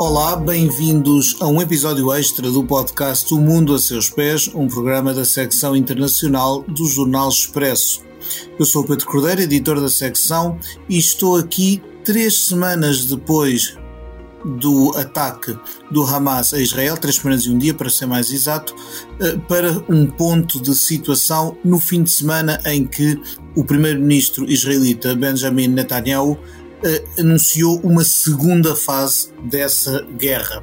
Olá, bem-vindos a um episódio extra do podcast O Mundo a Seus Pés, um programa da secção internacional do Jornal Expresso. Eu sou Pedro Cordeiro, editor da secção, e estou aqui três semanas depois do ataque do Hamas a Israel, três semanas e um dia para ser mais exato, eh, para um ponto de situação no fim de semana em que o primeiro-ministro israelita Benjamin Netanyahu eh, anunciou uma segunda fase dessa guerra.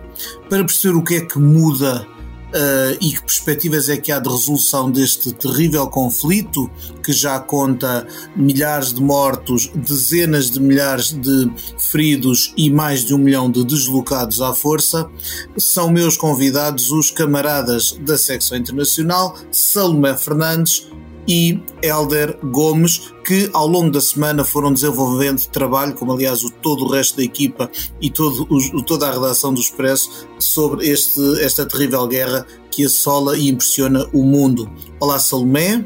Para perceber o que é que muda Uh, e que perspectivas é que há de resolução deste terrível conflito que já conta milhares de mortos, dezenas de milhares de feridos e mais de um milhão de deslocados à força, são meus convidados os camaradas da secção internacional Salomé Fernandes e Elder Gomes, que ao longo da semana foram desenvolvendo trabalho, como aliás o, todo o resto da equipa e todo, o, toda a redação do Expresso, sobre este, esta terrível guerra que assola e impressiona o mundo. Olá, Salomé.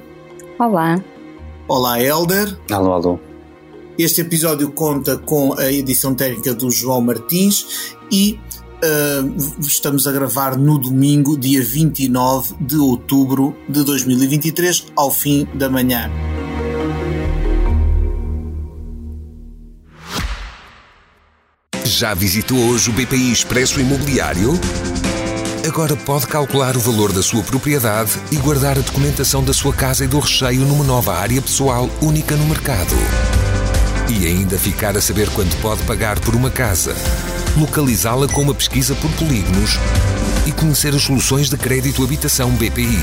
Olá. Olá, Elder. Alô, alô. Este episódio conta com a edição técnica do João Martins e Uh, estamos a gravar no domingo, dia 29 de outubro de 2023, ao fim da manhã. Já visitou hoje o BPI Expresso Imobiliário? Agora pode calcular o valor da sua propriedade e guardar a documentação da sua casa e do recheio numa nova área pessoal única no mercado. E ainda ficar a saber quanto pode pagar por uma casa localizá-la com uma pesquisa por polígonos e conhecer as soluções de crédito habitação BPI.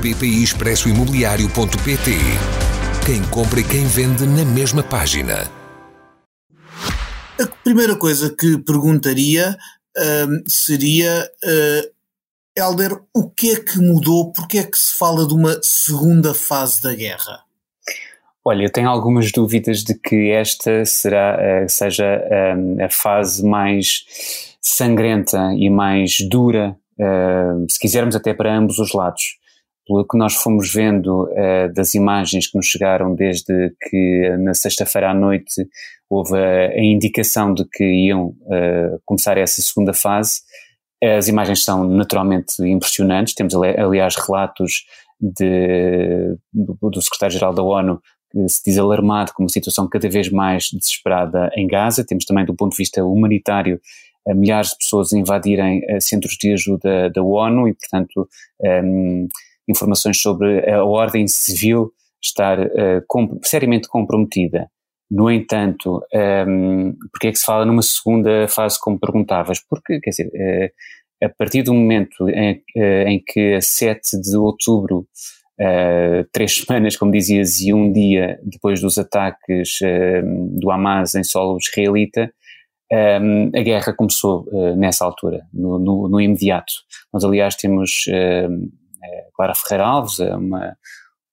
BPI Expresso Imobiliário.pt Quem compra e quem vende na mesma página. A primeira coisa que perguntaria uh, seria, uh, Helder, o que é que mudou? Porque é que se fala de uma segunda fase da guerra? Olha, eu tenho algumas dúvidas de que esta será, uh, seja um, a fase mais sangrenta e mais dura, uh, se quisermos até para ambos os lados. Pelo que nós fomos vendo das imagens que nos chegaram desde que na sexta-feira à noite houve a, indicação de que iam começar essa segunda fase, as imagens são naturalmente impressionantes. Temos, aliás, relatos de, do, do secretário-geral da ONU se diz alarmado com uma situação cada vez mais desesperada em Gaza. Temos também, do ponto de vista humanitário, eh, milhares de pessoas invadirem eh, centros de ajuda da ONU e, portanto, um, ehm, informações sobre a ordem civil estar uh, seriamente comprometida. No entanto, um, ehm, porque é que se fala numa segunda fase, como perguntavas? Porque, quer dizer, uh, a partir do momento em, uh, em que a 7 de outubro Uh, três semanas, como dizias, e um dia depois dos ataques uh, do Hamas em solo israelita, um, a guerra começou uh, nessa altura, no, no, no, imediato. Nós, aliás, temos Clara Ferreira Alves, uma,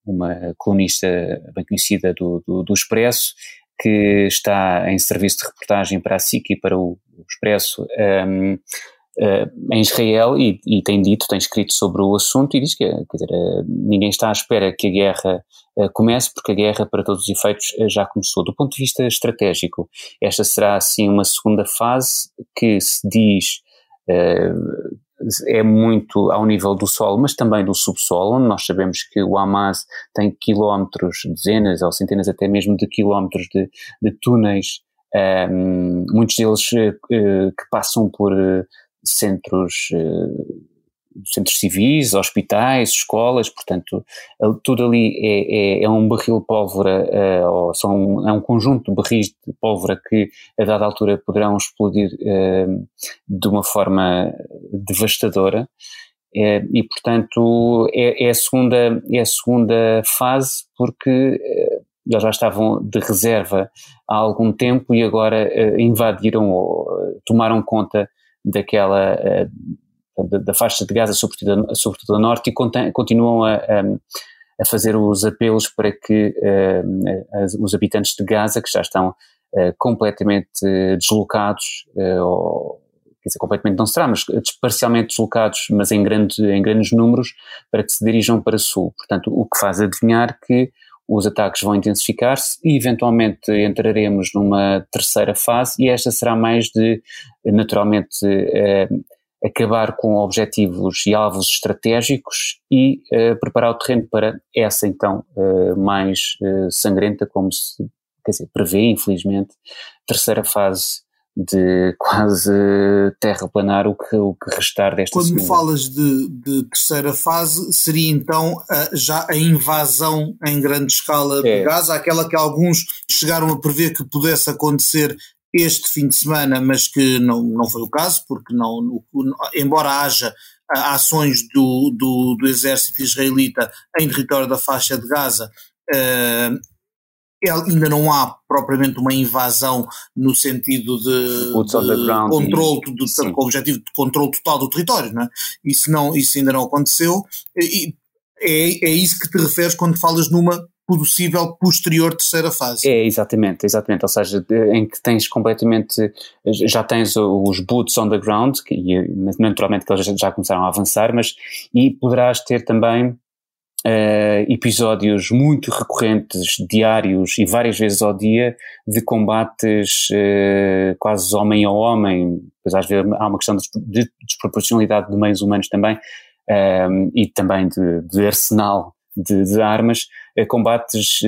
uma colunista bem conhecida do, do, do, Expresso, que está em serviço de reportagem para a SIC e para o, o Expresso. Um, uh, em Israel e, e, tem dito, tem escrito sobre o assunto e diz que dizer, uh, ninguém está à espera que a guerra uh, comece, porque a guerra, para todos os efeitos, já começou. Do ponto de vista estratégico, esta será, assim, uma segunda fase que se diz é muito ao nível do solo, mas também do subsolo, onde nós sabemos que o Hamas tem quilómetros, dezenas ou centenas até mesmo de quilómetros de, de túneis, um, muitos deles uh, que passam por centros, eh, centros civis, hospitais, escolas, portanto, tudo ali é, é, é um barril de pólvora, eh, ou são, é um conjunto de barris de pólvora que a dada altura poderão explodir eh, de uma forma devastadora. e portanto é, é, a segunda, é a segunda fase porque eles já estavam de reserva há algum tempo e agora invadiram ou tomaram conta daquela eh, da, faixa de Gaza, sobretudo, sobretudo a norte, e continuam a, a, fazer os apelos para que uh, os habitantes de Gaza, que já estão uh, completamente deslocados, ou, quer dizer, completamente não será, mas parcialmente deslocados, mas em, grande, em grandes números, para que se dirijam para sul. Portanto, o que faz adivinhar que os ataques vão intensificar-se e eventualmente entraremos numa terceira fase e esta será mais de, naturalmente, eh, acabar com objetivos e alvos estratégicos e eh, preparar o terreno para essa então eh, mais eh, sangrenta, como se quer dizer, prevê, infelizmente, terceira fase de quase terraplanar o que, o que restar desta Quando segunda. falas de, de, terceira fase, seria então a, já a invasão em grande escala é. de Gaza, aquela que alguns chegaram a prever que pudesse acontecer este fim de semana, mas que não, não foi o caso, porque não, embora haja ações do, do, do exército israelita em território da faixa de Gaza, uh, ainda não há propriamente uma invasão no sentido de, de controle, de, de, com o objetivo de controle total do território, não é? Isso, não, isso ainda não aconteceu e é, é isso que te referes quando falas numa possível posterior terceira fase. É, exatamente, exatamente, ou seja, em que tens completamente, já tens os boots on the ground, e naturalmente que eles já começaram a avançar, mas e poderás ter também Uh, episódios muito recorrentes, diários e várias vezes ao dia, de combates uh, quase homem a homem, pois às vezes há uma questão de desproporcionalidade de meios humanos também, uh, e também de, de arsenal de, de armas, combates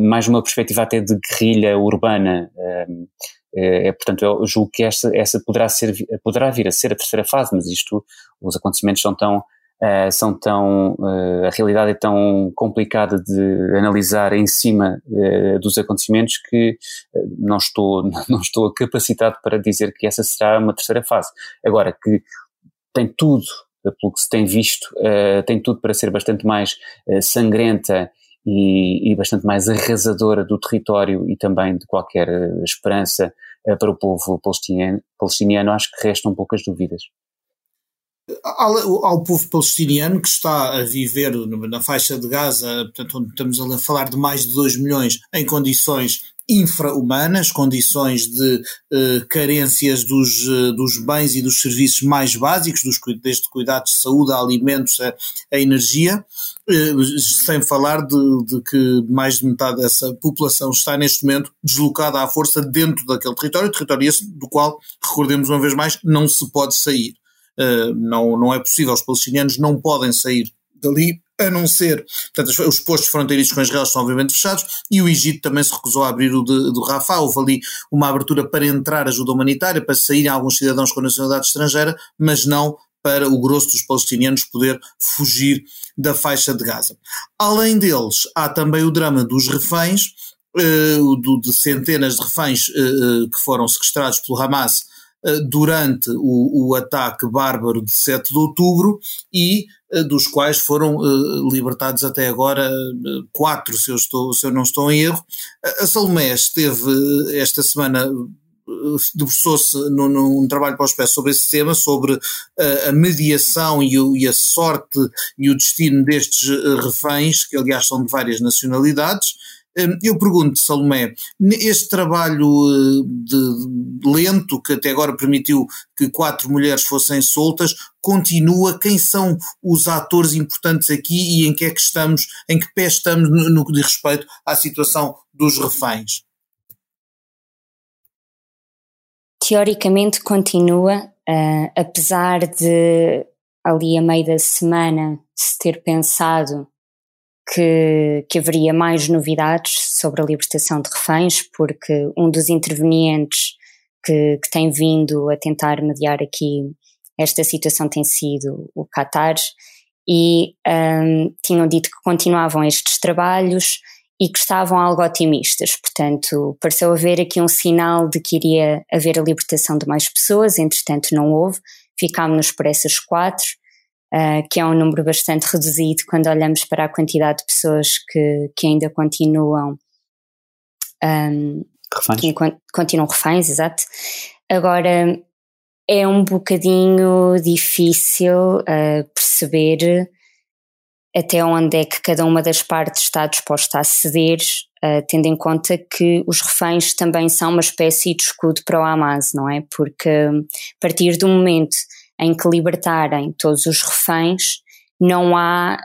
mais numa perspectiva até de guerrilha urbana. É, portanto, eu julgo que essa, essa poderá, ser, poderá vir a ser a terceira fase, mas isto, os acontecimentos são tão uh, são tão, uh, a realidade é tão complicada de analisar em cima uh, dos acontecimentos que não estou, não estou capacitado para dizer que essa será uma terceira fase. Agora, que tem tudo, pelo que se tem visto, tem tudo para ser bastante mais sangrenta e, e, bastante mais arrasadora do território e também de qualquer esperança para o povo palestiniano, palestiniano, acho que restam poucas dúvidas ao, ao, povo palestiniano que está a viver na faixa de Gaza, portanto, onde estamos a falar de mais de 2 milhões em condições infra-humanas, condições de uh, carências dos, uh, dos bens e dos serviços mais básicos, dos, desde cuidados de saúde, a alimentos, a, a energia, uh, sem falar de, de, que mais de metade dessa população está neste momento deslocada à força dentro daquele território, território esse do qual, recordemos uma vez mais, não se pode sair. Uh, não, não é possível, os palestinianos não podem sair dali, a não ser, portanto, os postos fronteiriços com Israel estão obviamente fechados e o Egito também se recusou a abrir o de, do Rafah, houve ali uma abertura para entrar ajuda humanitária, para saírem alguns cidadãos com nacionalidade estrangeira, mas não para o grosso dos palestinianos poder fugir da faixa de Gaza. Além deles, há também o drama dos reféns, do, de centenas de reféns uh, que foram sequestrados pelo Hamas eh, durante o, o, ataque bárbaro de 7 de outubro e eh, dos quais foram uh, libertados até agora quatro, se eu, estou, se eu não estou em erro. A Salomé esteve esta semana debruçou-se num, num, trabalho para os pés sobre esse tema, sobre a mediação e, o, e, a sorte e o destino destes reféns, que aliás são de várias nacionalidades, eu pergunto, Salomé, este trabalho eh, de lento que até agora permitiu que quatro mulheres fossem soltas, continua? Quem são os atores importantes aqui e em que é que estamos, em que pé estamos no, no que diz respeito à situação dos reféns? Teoricamente continua, uh, apesar de ali a meio da semana se ter pensado que, que haveria mais novidades sobre a libertação de reféns, porque um dos intervenientes que, que tem vindo a tentar mediar aqui esta situação tem sido o Qatar, e um, tinham dito que continuavam estes trabalhos e que estavam algo otimistas. Portanto, pareceu haver aqui um sinal de que iria haver a libertação de mais pessoas, entretanto, não houve. Ficámos por essas quatro uh, que é um número bastante reduzido quando olhamos para a quantidade de pessoas que, que ainda continuam um, reféns. Que continuam reféns, exato. Agora, é um bocadinho difícil uh, perceber até onde é que cada uma das partes está disposta a ceder, uh, tendo em conta que os reféns também são uma espécie de escudo para o Hamas, não é? Porque a partir do momento em que libertarem todos os reféns, não há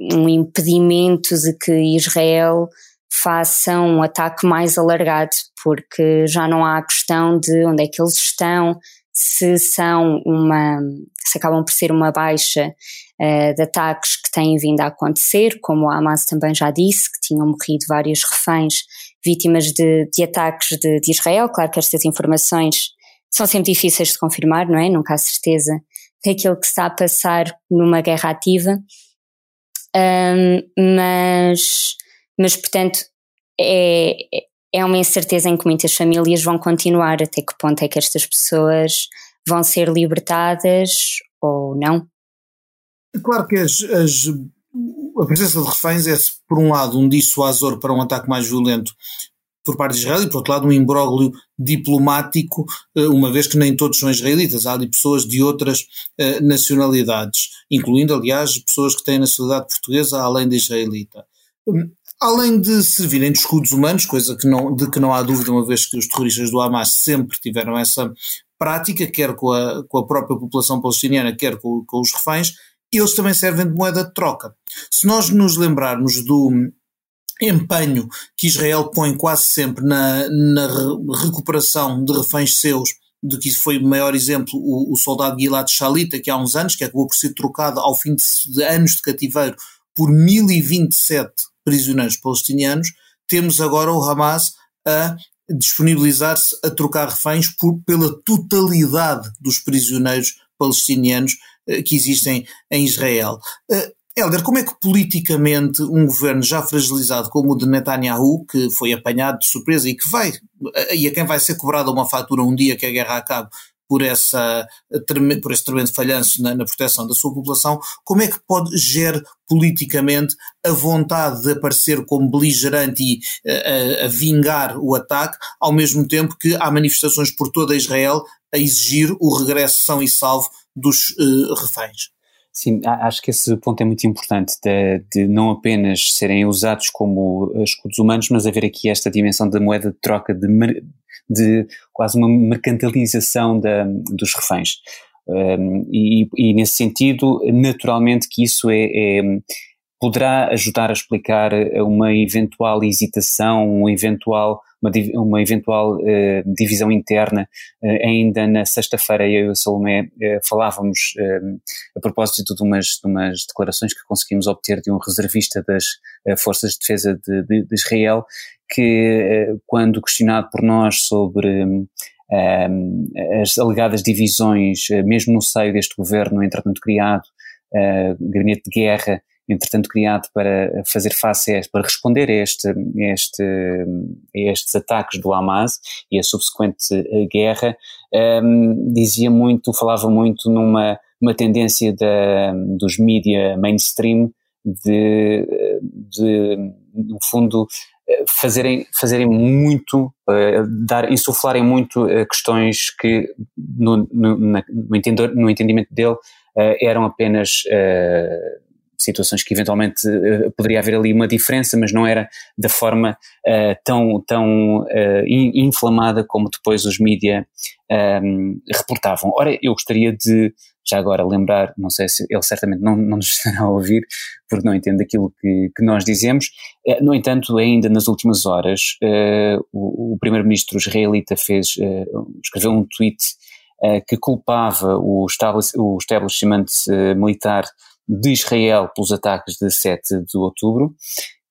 um impedimento de que Israel faça um ataque mais alargado, porque já não há a questão de onde é que eles estão, se são uma, se acabam por ser uma baixa uh, de ataques que têm vindo a acontecer, como a Hamas também já disse, que tinham morrido vários reféns vítimas de, de ataques de, de, Israel. Claro que estas informações são sempre difíceis de confirmar, não é? Nunca há certeza daquilo que está a passar numa guerra ativa. Um, mas, mas, portanto, é, é uma incerteza em que muitas famílias vão continuar. Até que ponto é que estas pessoas vão ser libertadas ou não? É claro que as, as, a presença de reféns é, por um lado, um dissuasor para um ataque mais violento por parte de Israel e, por outro lado, um imbróglio diplomático, eh, uma vez que nem todos são israelitas, há ali pessoas de outras eh, nacionalidades, incluindo, aliás, pessoas que têm nacionalidade portuguesa além da israelita. Hum, além de servirem de escudos humanos, coisa que não, de que não há dúvida, uma vez que os terroristas do Hamas sempre tiveram essa prática, quer com a, com a própria população palestiniana, quer com, com os reféns, eles também servem de moeda de troca. Se nós nos lembrarmos do empenho que Israel põe quase sempre na, na recuperação de reféns seus, de que foi o maior exemplo o, o soldado Gilad Shalita, que há uns anos, que acabou por ser trocado ao fim de, de anos de cativeiro por 1027 prisioneiros palestinianos, temos agora o Hamas a disponibilizar-se a trocar reféns por, pela totalidade dos prisioneiros palestinianos eh, que existem em Israel. Eh, Helder, como é que politicamente um governo já fragilizado como o de Netanyahu, que foi apanhado de surpresa e que vai, e a quem vai ser cobrada uma fatura um dia que a guerra acabe por, essa, por esse tremendo falhanço na, na, proteção da sua população, como é que pode gerar politicamente a vontade de aparecer como beligerante e a, a, vingar o ataque, ao mesmo tempo que há manifestações por toda Israel a exigir o regresso são e salvo dos uh, reféns? Sim, acho que esse ponto é muito importante, de, de, não apenas serem usados como escudos humanos, mas haver aqui esta dimensão da moeda de troca, de, de quase uma mercantilização da, dos reféns. Um, e, e, nesse sentido, naturalmente que isso é, é, poderá ajudar a explicar uma eventual hesitação, um eventual uma, uma eventual uh, divisão interna. Uh, ainda na sexta-feira eu e a Salomé uh, falávamos a propósito de umas, de umas declarações que conseguimos obter de um reservista das Forças de Defesa de, de, de Israel, que quando questionado por nós sobre um, as alegadas divisões, mesmo no seio deste governo, entretanto criado, gabinete de guerra, entretanto criado para fazer face a para responder a, este, a, este, a estes ataques do Hamas e a subsequente eh, guerra, um, ehm, dizia muito, falava muito numa uma tendência da, dos mídia mainstream de, de, no fundo, eh, fazerem, fazerem muito, uh, dar, insuflarem muito uh, questões que, no, no, na, no, entendor, no entendimento dele, uh, eram apenas situações que eventualmente uh, poderia haver ali uma diferença, mas não era da forma uh, tão, tão uh, inflamada como depois os mídia um, ehm, reportavam. Ora, eu gostaria de, já agora, lembrar, não sei se ele certamente não, não nos estará a ouvir, porque não entende aquilo que, que nós dizemos, no entanto, ainda nas últimas horas, o, o primeiro-ministro israelita fez, escreveu um tweet que culpava o, o establishment militar de Israel pelos ataques de 7 de outubro,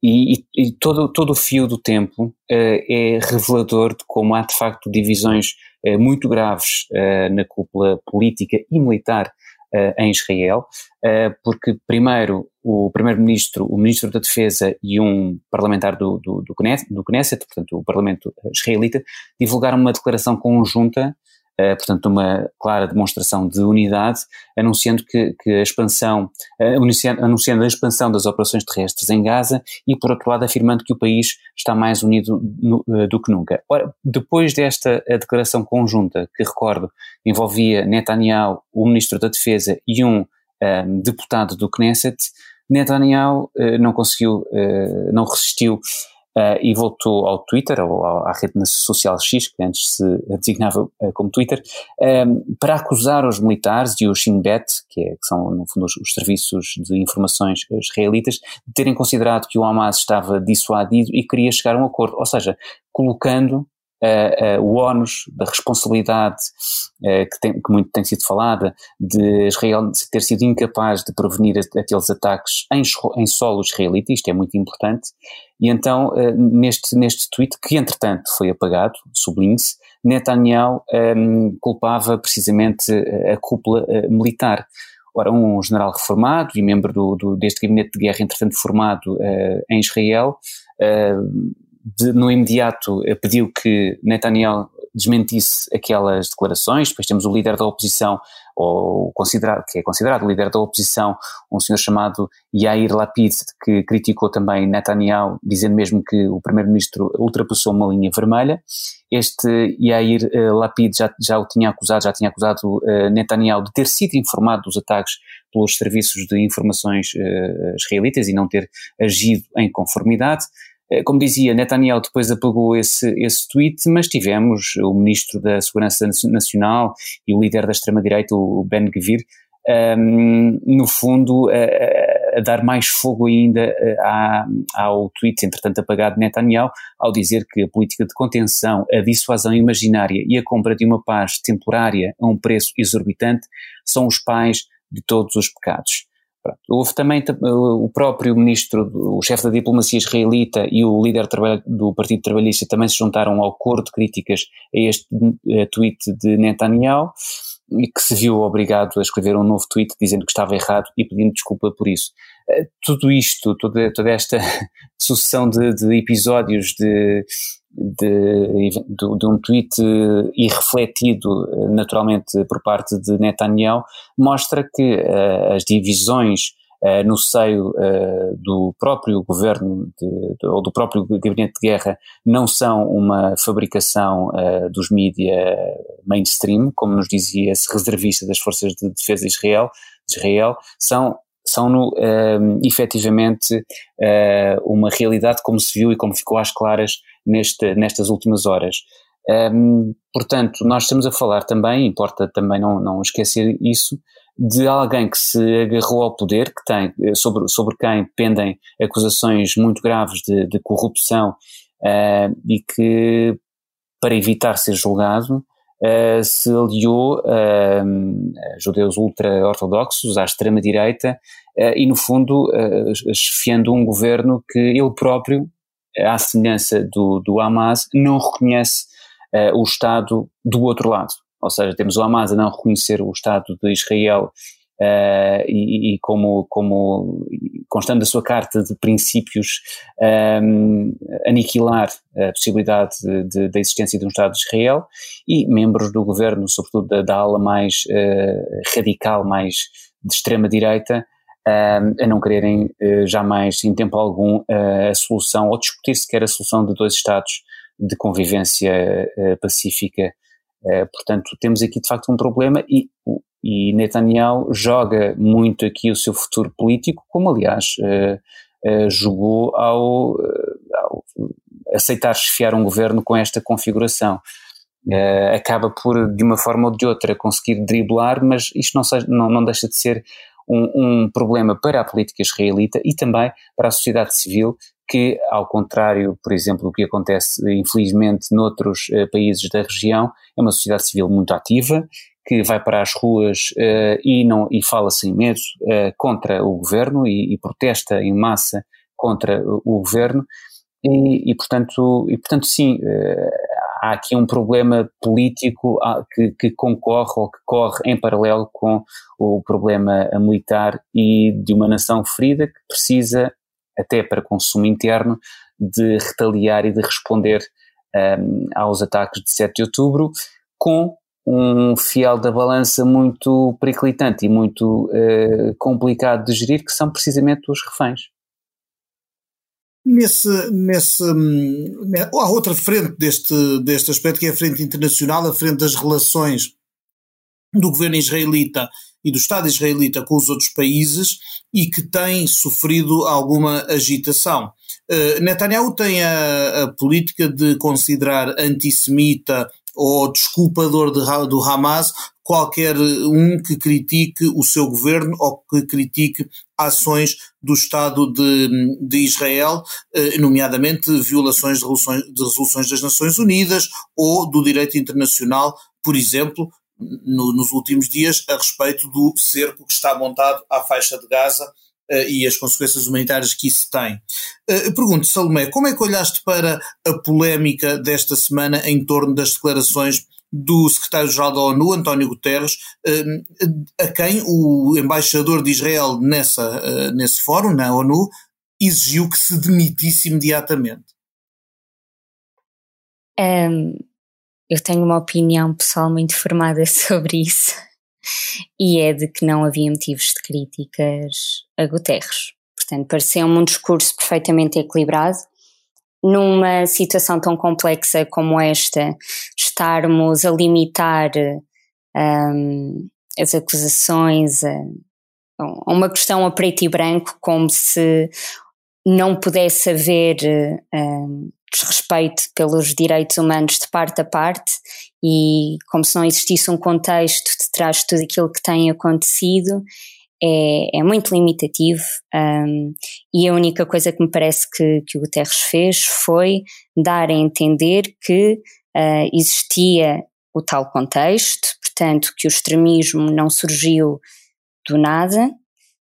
e, e, todo, todo o fio do tempo uh, é revelador de como há de facto divisões uh, muito graves uh, na cúpula política e militar em Israel, porque primeiro o primeiro-ministro, o ministro da Defesa e um parlamentar do, do, do, Knesset, do Knesset, portanto o parlamento israelita, divulgaram uma declaração conjunta portanto, uma clara demonstração de unidade, anunciando que, que a expansão, uh, anunciando, anunciando, a expansão das operações terrestres em Gaza e, por outro lado, afirmando que o país está mais unido no, uh, do que nunca. Ora, depois desta declaração conjunta, que recordo, envolvia Netanyahu, o Ministro da Defesa e um deputado do Knesset, Netanyahu não conseguiu, não resistiu uh, e voltou ao Twitter, ou à rede social X, que antes se designava uh, como Twitter, um, ehm, para acusar os militares e o Shin Bet, que, é, que são no fundo os, os, serviços de informações israelitas, de terem considerado que o Hamas estava dissuadido e queria chegar a um acordo, ou seja, colocando uh, uh, o ónus da responsabilidade uh, que, tem, que, muito tem sido falada de Israel ter sido incapaz de prevenir aqueles ataques em, em solo israelita, isto é muito importante, e então neste, neste tweet, que entretanto foi apagado, sublinhe-se, Netanyahu um, culpava precisamente a cúpula militar. Ora, um general reformado e membro do, do, deste gabinete de guerra, entretanto formado uh, em Israel, uh, de, no imediato eh, pediu que Netanyahu desmentisse aquelas declarações, depois temos o líder da oposição, ou considerado, que é considerado líder da oposição, um senhor chamado Yair Lapid, que criticou também Netanyahu, dizendo mesmo que o primeiro-ministro ultrapassou uma linha vermelha. Este Yair uh, Lapid já, já o tinha acusado, já tinha acusado uh, Netanyahu de ter sido informado dos ataques pelos serviços de informações israelitas e não ter agido em conformidade. Eh, como dizia, Netanyahu depois apagou esse, esse tweet, mas tivemos o ministro da Segurança Nacional e o líder da extrema-direita, o Ben Gvir, um, ehm, no fundo, a, a, dar mais fogo ainda eh, à, ao tweet, entretanto apagado de Netanyahu, ao dizer que a política de contenção, a dissuasão imaginária e a compra de uma paz temporária a um preço exorbitante são os pais de todos os pecados. Houve também o próprio ministro, o chefe da diplomacia israelita e o líder do Partido Trabalhista também se juntaram ao coro de críticas a este eh, tweet de Netanyahu e que se viu obrigado a escrever um novo tweet dizendo que estava errado e pedindo desculpa por isso. Eh, tudo isto, toda, toda esta sucessão de, de episódios de, de, de, de, um tweet irrefletido naturalmente por parte de Netanyahu mostra que uh, as divisões uh, no seio uh, do próprio governo de, ou do próprio gabinete de guerra não são uma fabricação dos mídia mainstream, como nos dizia esse reservista das forças de defesa de Israel, de Israel são são no, efetivamente uma realidade como se viu e como ficou às claras neste, nestas últimas horas. Um, portanto, nós estamos a falar também, importa também não, não esquecer isso, de alguém que se agarrou ao poder, que tem, sobre, sobre quem pendem acusações muito graves de, de corrupção uh, e que, para evitar ser julgado, uh, se aliou uh, a judeus ultra-ortodoxos, à extrema-direita, uh, e, no fundo, chefiando um governo que ele próprio à semelhança do, do Hamas, não reconhece uh, o Estado do outro lado. Ou seja, temos o Hamas a não reconhecer o Estado de Israel uh, e, e, como, como constando da sua carta de princípios um, ehm, aniquilar a possibilidade da existência de um Estado de Israel e membros do governo, sobretudo da, da ala mais uh, radical, mais de extrema direita, a não quererem uh, jamais, em tempo algum, uh, a solução, ou discutir sequer a solução de dois Estados de convivência uh, pacífica. portanto, temos aqui de facto um problema e, e Netanyahu joga muito aqui o seu futuro político, como aliás jogou ao, ao, aceitar chefiar um governo com esta configuração. acaba por, de uma forma ou de outra, conseguir driblar, mas isto não, seja, não, não deixa de ser um, um problema para a política israelita e também para a sociedade civil, que, ao contrário, por exemplo, do que acontece infelizmente noutros uh, países da região, é uma sociedade civil muito ativa, que vai para as ruas uh, e, não, e fala sem medo uh, contra o governo e, e, protesta em massa contra o, governo. E, e, portanto, e, portanto, sim, há aqui um problema político que, que, concorre ou que corre em paralelo com o problema militar e de uma nação ferida que precisa, até para consumo interno, de retaliar e de responder um, aos ataques de 7 de outubro com um fiel da balança muito periclitante e muito uh, complicado de gerir, que são precisamente os reféns. Nesse, nesse, hum, há outra frente deste, deste aspecto, que é a frente internacional, a frente das relações do governo israelita e do Estado israelita com os outros países e que tem sofrido alguma agitação. Uh, Netanyahu tem a, a, política de considerar antissemita ou desculpador de, do Hamas qualquer um que critique o seu governo ou que critique ações do Estado de, de Israel, eh, nomeadamente violações de resoluções, de resoluções das Nações Unidas ou do direito internacional, por exemplo, no, nos últimos dias, a respeito do cerco que está montado à faixa de Gaza e as consequências humanitárias que isso tem. Uh, pergunto, Salomé, como é que olhaste para a polémica desta semana em torno das declarações do secretário-geral da ONU, António Guterres, uh, a quem o embaixador de Israel nessa, nesse fórum, na ONU, exigiu que se demitisse imediatamente? Um, eu tenho uma opinião pessoal muito formada sobre isso e é de que não havia motivos de críticas a Guterres. Portanto, pareceu-me um discurso perfeitamente equilibrado. Numa situação tão complexa como esta, estarmos a limitar um, as acusações a, a, uma questão a preto e branco, como se não pudesse haver um, desrespeito pelos direitos humanos de parte a parte e como se não existisse um contexto trás de tudo aquilo que tem acontecido é, é muito limitativo um, e a única coisa que me parece que, que o Guterres fez foi dar a entender que uh, existia o tal contexto, portanto que o extremismo não surgiu do nada,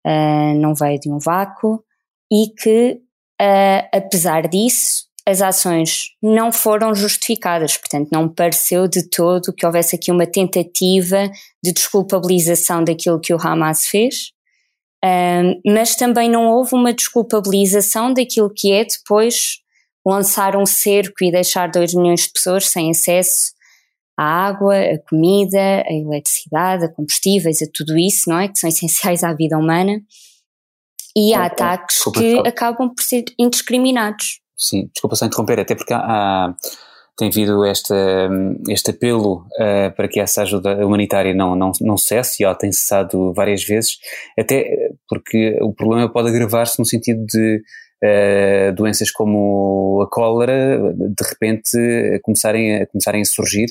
uh, não veio de um vácuo e que uh, apesar disso as ações não foram justificadas, portanto, não pareceu de todo que houvesse aqui uma tentativa de desculpabilização daquilo que o Hamas fez, um, mas também não houve uma desculpabilização daquilo que é depois lançar um cerco e deixar 2 milhões de pessoas sem acesso à água, à comida, à eletricidade, a combustíveis, a tudo isso, não é? Que são essenciais à vida humana. E há ataques que acabam por ser indiscriminados. Sim, desculpa só interromper, até porque há, tem havido este, este apelo uh, para que essa ajuda humanitária não, não, não cesse, e ela tem cessado várias vezes, até porque o problema pode agravar-se no sentido de uh, doenças como a cólera, de repente, começarem a, começarem a surgir.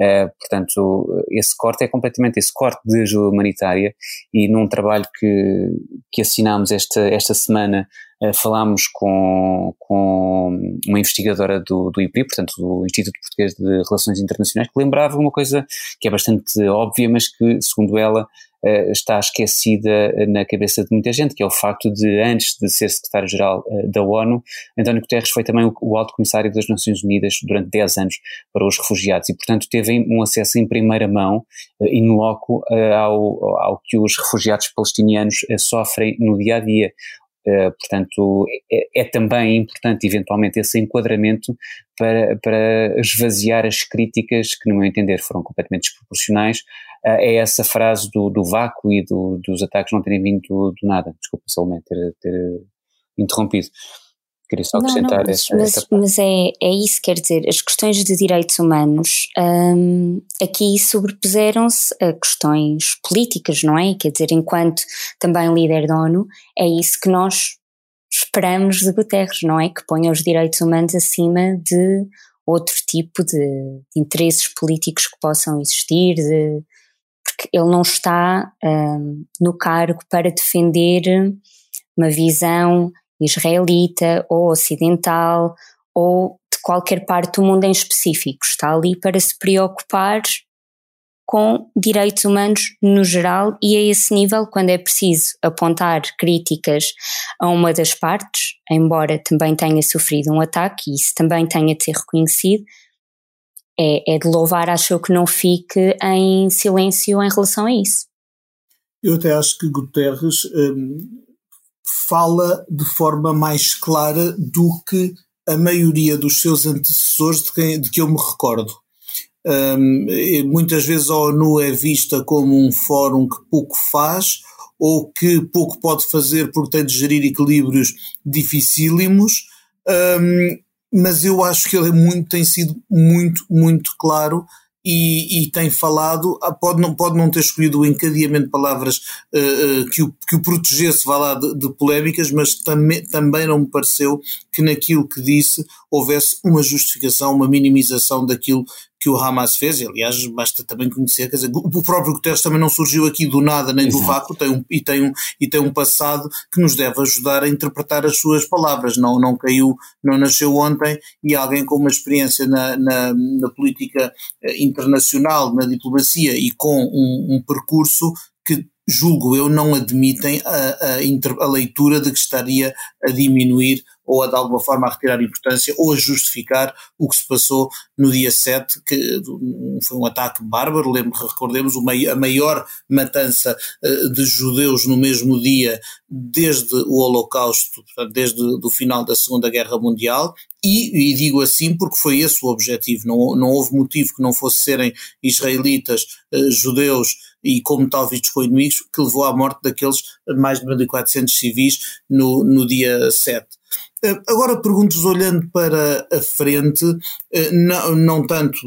Uh, portanto, esse corte é completamente esse corte de ajuda humanitária e num trabalho que, que assinámos esta, esta semana eh, falámos com, com uma investigadora do, do IPRI, portanto do Instituto Português de Relações Internacionais, que lembrava uma coisa que é bastante óbvia, mas que, segundo ela, Uh, está esquecida na cabeça de muita gente, que é o facto de, antes de ser secretário-geral da ONU, António Guterres foi também o, alto comissário das Nações Unidas durante 10 anos para os refugiados e, portanto, teve um acesso em primeira mão, in loco, ao, ao que os refugiados palestinianos sofrem no dia a dia. Uh, portanto, é, é, também importante, eventualmente, esse enquadramento para, para esvaziar as críticas que, no meu entender, foram completamente desproporcionais é essa frase do, do vácuo e do, dos ataques não terem vindo do, do nada. Desculpa, Salomé, ter, ter interrompido. Queria só acrescentar não, não, mas, essa, mas, essa mas, é, é isso, quer dizer, as questões de direitos humanos um, aqui sobrepuseram-se a questões políticas, não é? Quer dizer, enquanto também líder da ONU, é isso que nós esperamos de Guterres, não é? Que ponha os direitos humanos acima de outro tipo de, de interesses políticos que possam existir, de, porque ele não está um, no cargo para defender uma visão israelita ou ocidental ou de qualquer parte do mundo em específico. Está ali para se preocupar com direitos humanos no geral e a esse nível, quando é preciso apontar críticas a uma das partes, embora também tenha sofrido um ataque e isso também tenha de ser reconhecido, é, é de louvar, acho eu, que não fique em silêncio em relação a isso. Eu até acho que Guterres hum, fala de forma mais clara do que a maioria dos seus antecessores de, quem, de que eu me recordo. Um, muitas vezes a ONU é vista como um fórum que pouco faz ou que pouco pode fazer porque tem de gerir equilíbrios dificílimos, um, mas eu acho que ele é muito, tem sido muito, muito claro e, e, tem falado, ah, pode não, pode não ter escolhido o encadeamento de palavras uh, uh, que, o, que o protegesse, vá lá, de, de polémicas, mas tam, também não me pareceu que naquilo que disse houvesse uma justificação, uma minimização daquilo que o Hamas fez, e aliás basta também conhecer, quer dizer, o próprio Guterres também não surgiu aqui do nada nem Exato. do vácuo, tem um, e, tem um, e tem um passado que nos deve ajudar a interpretar as suas palavras, não, não caiu, não nasceu ontem, e alguém com uma experiência na, na, na política eh, internacional, na diplomacia e com um, um percurso que julgo eu, não admitem a, a, a, leitura de que estaria a diminuir ou a de alguma forma a retirar importância ou a justificar o que se passou no dia 7, que foi um ataque bárbaro, recordemos a maior matança eh, de judeus no mesmo dia desde o Holocausto, desde o final da Segunda Guerra Mundial, e, e, digo assim porque foi esse o objetivo, não, não houve motivo que não fosse serem israelitas, eh, judeus e como tal vistos como inimigos, que levou à morte daqueles mais de 1.400 civis no, no dia 7. Eh, agora pergunto-vos, olhando para a frente, eh, não, não tanto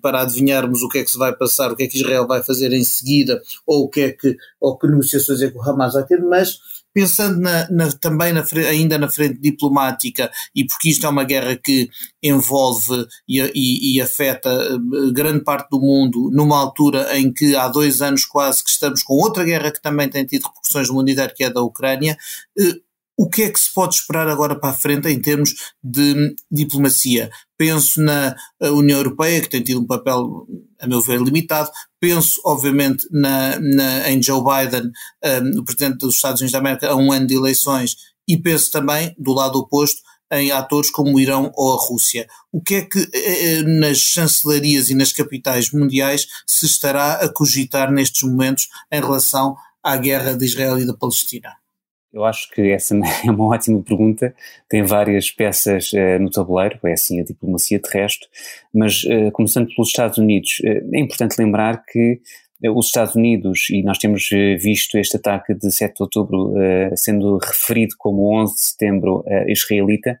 para adivinharmos o que é que se vai passar, o que é que Israel vai fazer em seguida, ou o que é que, ou que negociações é que o Hamas vai ter, mas pensando na, na, também na, ainda na frente diplomática, e porque isto é uma guerra que envolve e, e, e, afeta eh, grande parte do mundo, numa altura em que há dois anos quase que estamos com outra guerra que também tem tido repercussões no mundo inteiro, que é da Ucrânia, o que é que se pode esperar agora para a frente em termos de diplomacia? Penso na União Europeia, que tem tido um papel, a meu ver, limitado. Penso, obviamente, na, na em Joe Biden, um, o presidente dos Estados Unidos da América, a um ano de eleições. E penso também, do lado oposto, em atores como o Irão ou a Rússia. O que é que eh, eh, nas chancelarias e nas capitais mundiais se estará a cogitar nestes momentos em relação à guerra de Israel e da Palestina? Eu acho que essa é uma ótima pergunta. Tem várias peças uh, no tabuleiro, é assim a diplomacia terrestre, mas uh, começando pelos Estados Unidos, uh, é importante lembrar que os Estados Unidos, e nós temos visto este ataque de 7 de outubro sendo referido como 11 de setembro israelita,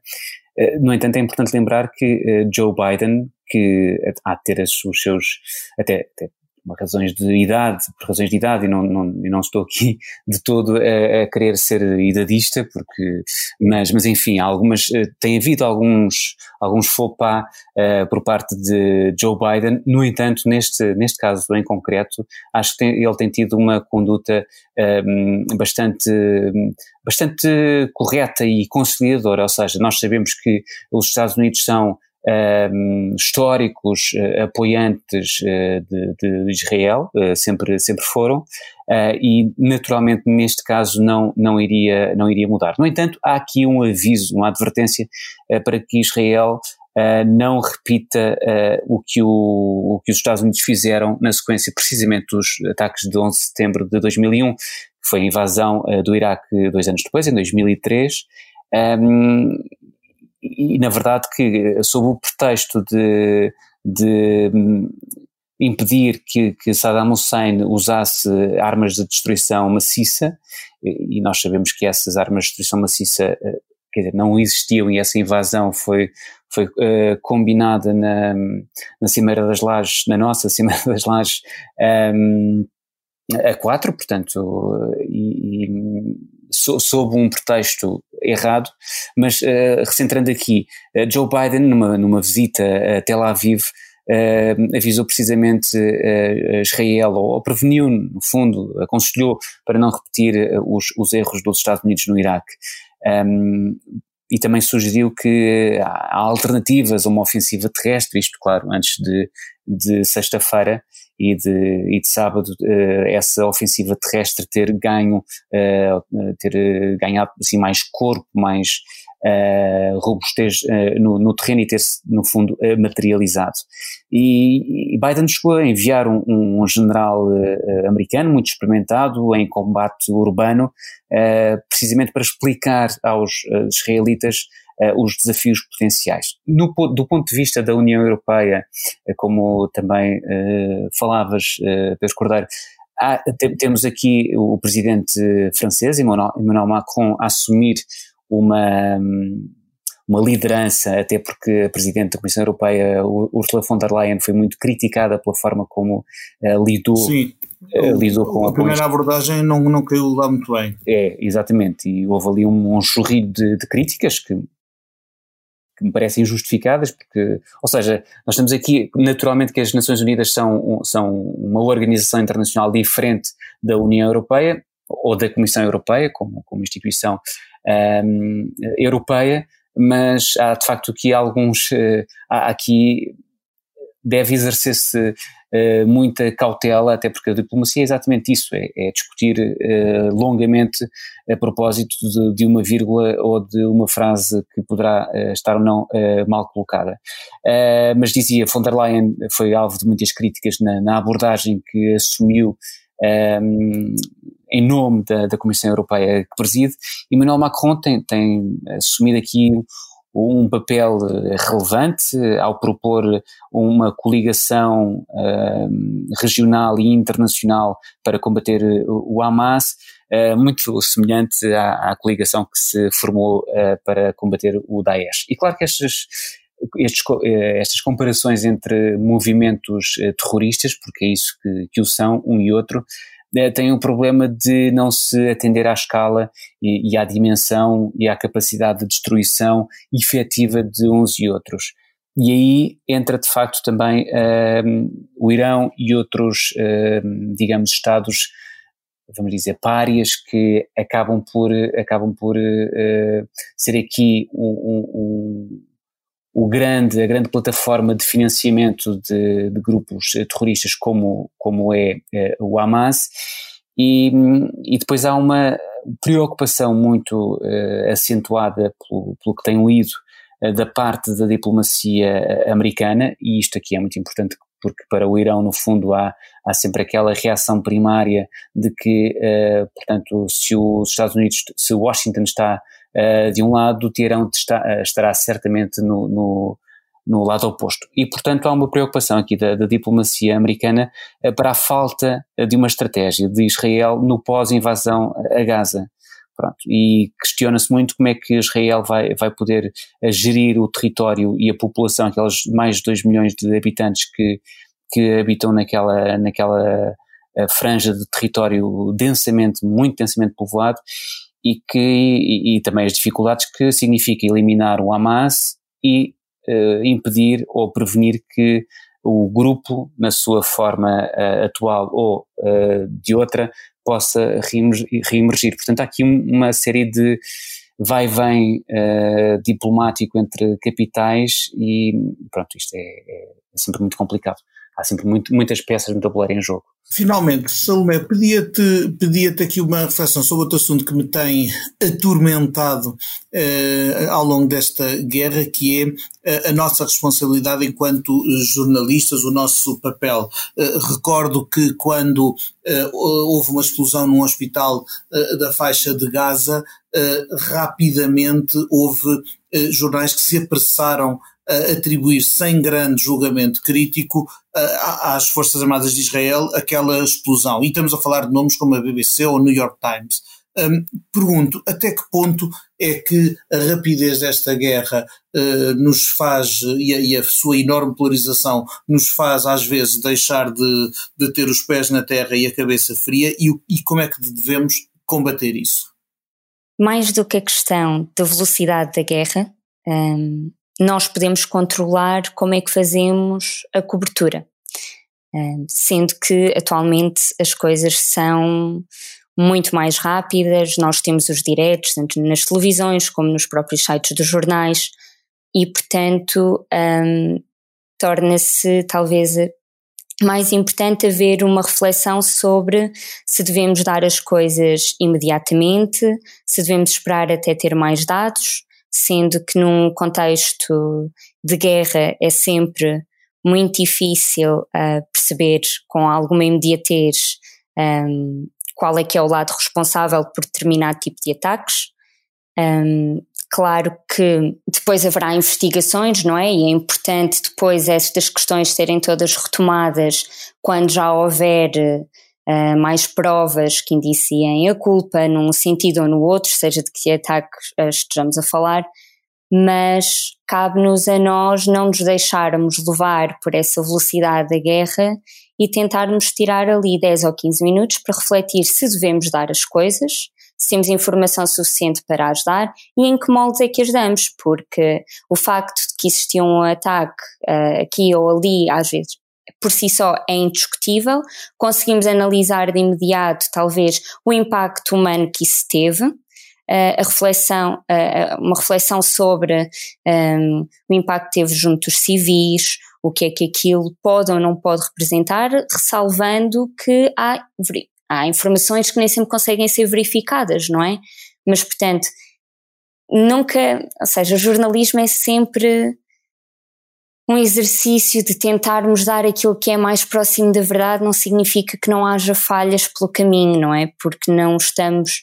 no entanto, é importante lembrar que Joe Biden, que há de ter os seus, até, até razões de idade, por razões de idade, e não, não, não estou aqui de todo a, a, querer ser idadista, porque, mas, mas enfim, algumas, eh, tem havido alguns, alguns faux pas uh, por parte de Joe Biden, no entanto, neste, neste caso em concreto, acho que tem, ele tem tido uma conduta um, eh, bastante, bastante correta e conciliadora, ou seja, nós sabemos que os Estados Unidos são históricos uh, apoiantes uh, de, de, Israel, uh, sempre, sempre foram, e naturalmente neste caso não, não, iria, não iria mudar. No entanto, há aqui um aviso, uma advertência para que Israel não repita o, que o, o que os Estados Unidos fizeram na sequência precisamente dos ataques de 11 de setembro de 2001, que foi a invasão do Iraque dois anos depois, em 2003, um, e, na verdade que sob o pretexto de, de impedir que, que, Saddam Hussein usasse armas de destruição maciça, e nós sabemos que essas armas de destruição maciça eh, dizer, não existiam e essa invasão foi, foi uh, combinada na, na Cimeira das Lajes, na nossa Cimeira das Lajes, um, a quatro, portanto, e, e sob um pretexto errado, mas uh, recentrando aqui, uh, Joe Biden, numa, numa visita a Tel Aviv, uh, avisou precisamente Israel, ou, ou, preveniu, no fundo, aconselhou para não repetir os, os erros dos Estados Unidos no Iraque. Um, e também sugeriu que há alternativas a uma ofensiva terrestre, isto, claro, antes de, de sexta-feira, e de, e de sábado uh, essa ofensiva terrestre ter ganho, uh, ter ganhado assim mais corpo, mais uh, robustez uh, no, no, terreno e ter-se, no fundo, uh, materializado. E, e, Biden chegou a enviar um, um general americano muito experimentado em combate urbano, precisamente para explicar aos israelitas uh, os desafios potenciais. No, do ponto de vista da União Europeia, uh, como também uh, falavas, Pedro Cordeiro, há, temos aqui o presidente francês, Emmanuel Macron, a assumir uma, uma liderança, até porque a Presidente da Comissão Europeia, Ursula von der Leyen, foi muito criticada pela forma como uh, lidou, Sim. Uh, lidou com a, a primeira abordagem não, não caiu lá muito bem. É, exatamente, e houve ali um, um chorrido de, de críticas que que me parecem injustificadas, porque, ou seja, nós estamos aqui, naturalmente que as Nações Unidas são, são uma organização internacional diferente da União Europeia, ou da Comissão Europeia, como, como instituição um, europeia, mas há de facto aqui alguns, uh, há aqui deve exercer-se uh, muita cautela, até porque a diplomacia é exatamente isso, é, é discutir uh, longamente a propósito de, de, uma vírgula ou de uma frase que poderá uh, estar ou não mal colocada. mas dizia, von der Leyen foi alvo de muitas críticas na, na abordagem que assumiu um, em nome da, da, Comissão Europeia que preside, e Emmanuel Macron tem, tem assumido aqui um papel eh, relevante ao propor uma coligação uh, regional e internacional para combater o Hamas, uh, muito semelhante à, à, coligação que se formou uh, para combater o Daesh. E claro que estas, estes, estas comparações entre movimentos terroristas, porque é isso que, que o são, um e outro, tem o um problema de não se atender à escala e, e, à dimensão e à capacidade de destruição efetiva de uns e outros. E aí entra de facto também uh, o Irão e outros, uh, digamos, Estados, vamos dizer, párias, que acabam por, acabam por uh, ser aqui um, um o grande, a grande plataforma de financiamento de, de grupos eh, terroristas como, como é, é o Hamas, e, e, depois há uma preocupação muito uh, acentuada pelo, pelo, que tenho lido uh, da parte da diplomacia americana, e isto aqui é muito importante porque para o Irão, no fundo, há, há sempre aquela reação primária de que, uh, portanto, se os Estados Unidos, se Washington está uh, de um lado, o Teherão está, uh, estará certamente no, no, no, lado oposto. E, portanto, há uma preocupação aqui da, da diplomacia americana para a falta de uma estratégia de Israel no pós-invasão a Gaza. Pronto, e questiona-se muito como é que Israel vai, vai poder eh, gerir o território e a população, aqueles mais de 2 milhões de habitantes que, que habitam naquela, naquela eh, franja de território densamente, muito densamente povoado, e, que, e, e também as dificuldades que significa eliminar o Hamas e uh, impedir ou prevenir que o grupo, na sua forma uh, atual ou uh, de outra, possa reemergir. Portanto, há aqui uma série de vai vem uh, diplomático entre capitais e pronto, isto é, é, é sempre muito complicado. Há sempre muito, muitas peças no tabuleiro em jogo. Finalmente, Salomé, pedia-te pedia aqui uma reflexão sobre outro assunto que me tem atormentado uh, ao longo desta guerra, que é uh, a nossa responsabilidade enquanto jornalistas, o nosso papel. Uh, recordo que quando houve uma explosão num hospital da faixa de Gaza, rapidamente houve jornais que se apressaram atribuir sem grande julgamento crítico às Forças Armadas de Israel aquela explosão. E estamos a falar de nomes como a BBC ou o New York Times. Um, pergunto até que ponto é que a rapidez desta guerra uh, nos faz, e a, e a, sua enorme polarização, nos faz às vezes deixar de, de ter os pés na terra e a cabeça fria, e, e como é que devemos combater isso? Mais do que a questão da velocidade da guerra, um, nós podemos controlar como é que fazemos a cobertura. Sendo que atualmente as coisas são muito mais rápidas, nós temos os diretos, tanto nas televisões como nos próprios sites dos jornais, e portanto um, torna-se talvez mais importante haver uma reflexão sobre se devemos dar as coisas imediatamente, se devemos esperar até ter mais dados, sendo que num contexto de guerra é sempre muito difícil uh, perceber com alguma imediatez um, qual é que é o lado responsável por determinado tipo de ataques. Um, claro que depois haverá investigações, não é? E é importante depois estas questões serem todas retomadas quando já houver uh, mais provas que indiciem a culpa num sentido ou no outro, seja de que ataque uh, estejamos a falar, mas cabe-nos a nós não nos deixarmos levar por essa velocidade da guerra e tentarmos tirar ali 10 ou 15 minutos para refletir se devemos dar as coisas, se temos informação suficiente para ajudar e em que moldes é que as damos, porque o facto de que existia um ataque uh, aqui ou ali, às vezes, por si só é indiscutível, conseguimos analisar de imediato, talvez, o impacto humano que isso teve, uh, a reflexão, uh, uma reflexão sobre um, o impacto que teve junto dos civis, o que é que aquilo pode ou não pode representar, ressalvando que há há informações que nem sempre conseguem ser verificadas, não é? Mas, portanto, nunca, ou seja, o jornalismo é sempre um exercício de tentarmos dar aquilo que é mais próximo da verdade, não significa que não haja falhas pelo caminho, não é? Porque não estamos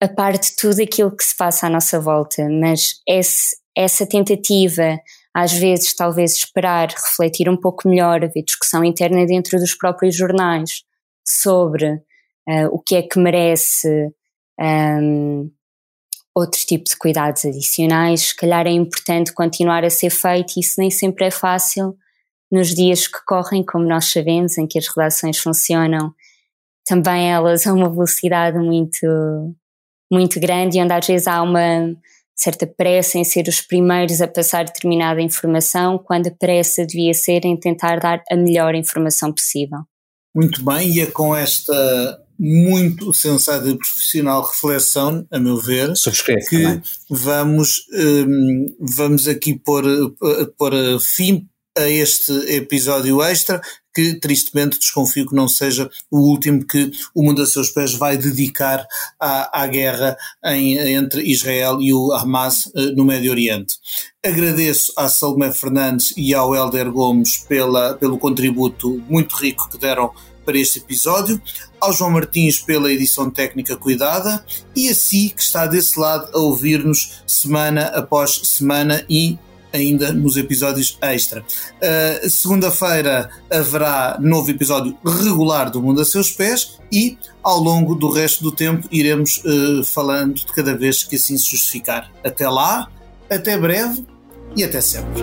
a par de tudo aquilo que se passa à nossa volta, mas esse, essa tentativa, às vezes, talvez esperar, refletir um pouco melhor, haver discussão interna dentro dos próprios jornais, sobre uh, o que é que merece um, outros tipos de cuidados adicionais. Se calhar é importante continuar a ser feito e isso nem sempre é fácil nos dias que correm, como nós sabemos, em que as redações funcionam também elas a uma velocidade muito, muito grande e onde às vezes há uma certa pressa em ser os primeiros a passar determinada informação, quando a pressa devia ser em tentar dar a melhor informação possível. Muito bem, e é com esta muito sensata e profissional reflexão, a meu ver, que também. vamos, um, vamos aqui pôr, pôr fim a este episódio extra, que tristemente desconfio que não seja o último que o mundo a seus pés vai dedicar à, à guerra em, entre Israel e o Hamas uh, no Médio Oriente. Agradeço à Salomé Fernandes e ao Helder Gomes pela, pelo contributo muito rico que deram para este episódio, ao João Martins pela edição técnica cuidada e a si que está desse lado a ouvir-nos semana após semana e ainda nos episódios extra. Uh, Segunda-feira haverá novo episódio regular do Mundo a Seus Pés e ao longo do resto do tempo iremos uh, falando de cada vez que assim se justificar. Até lá, até breve e até sempre.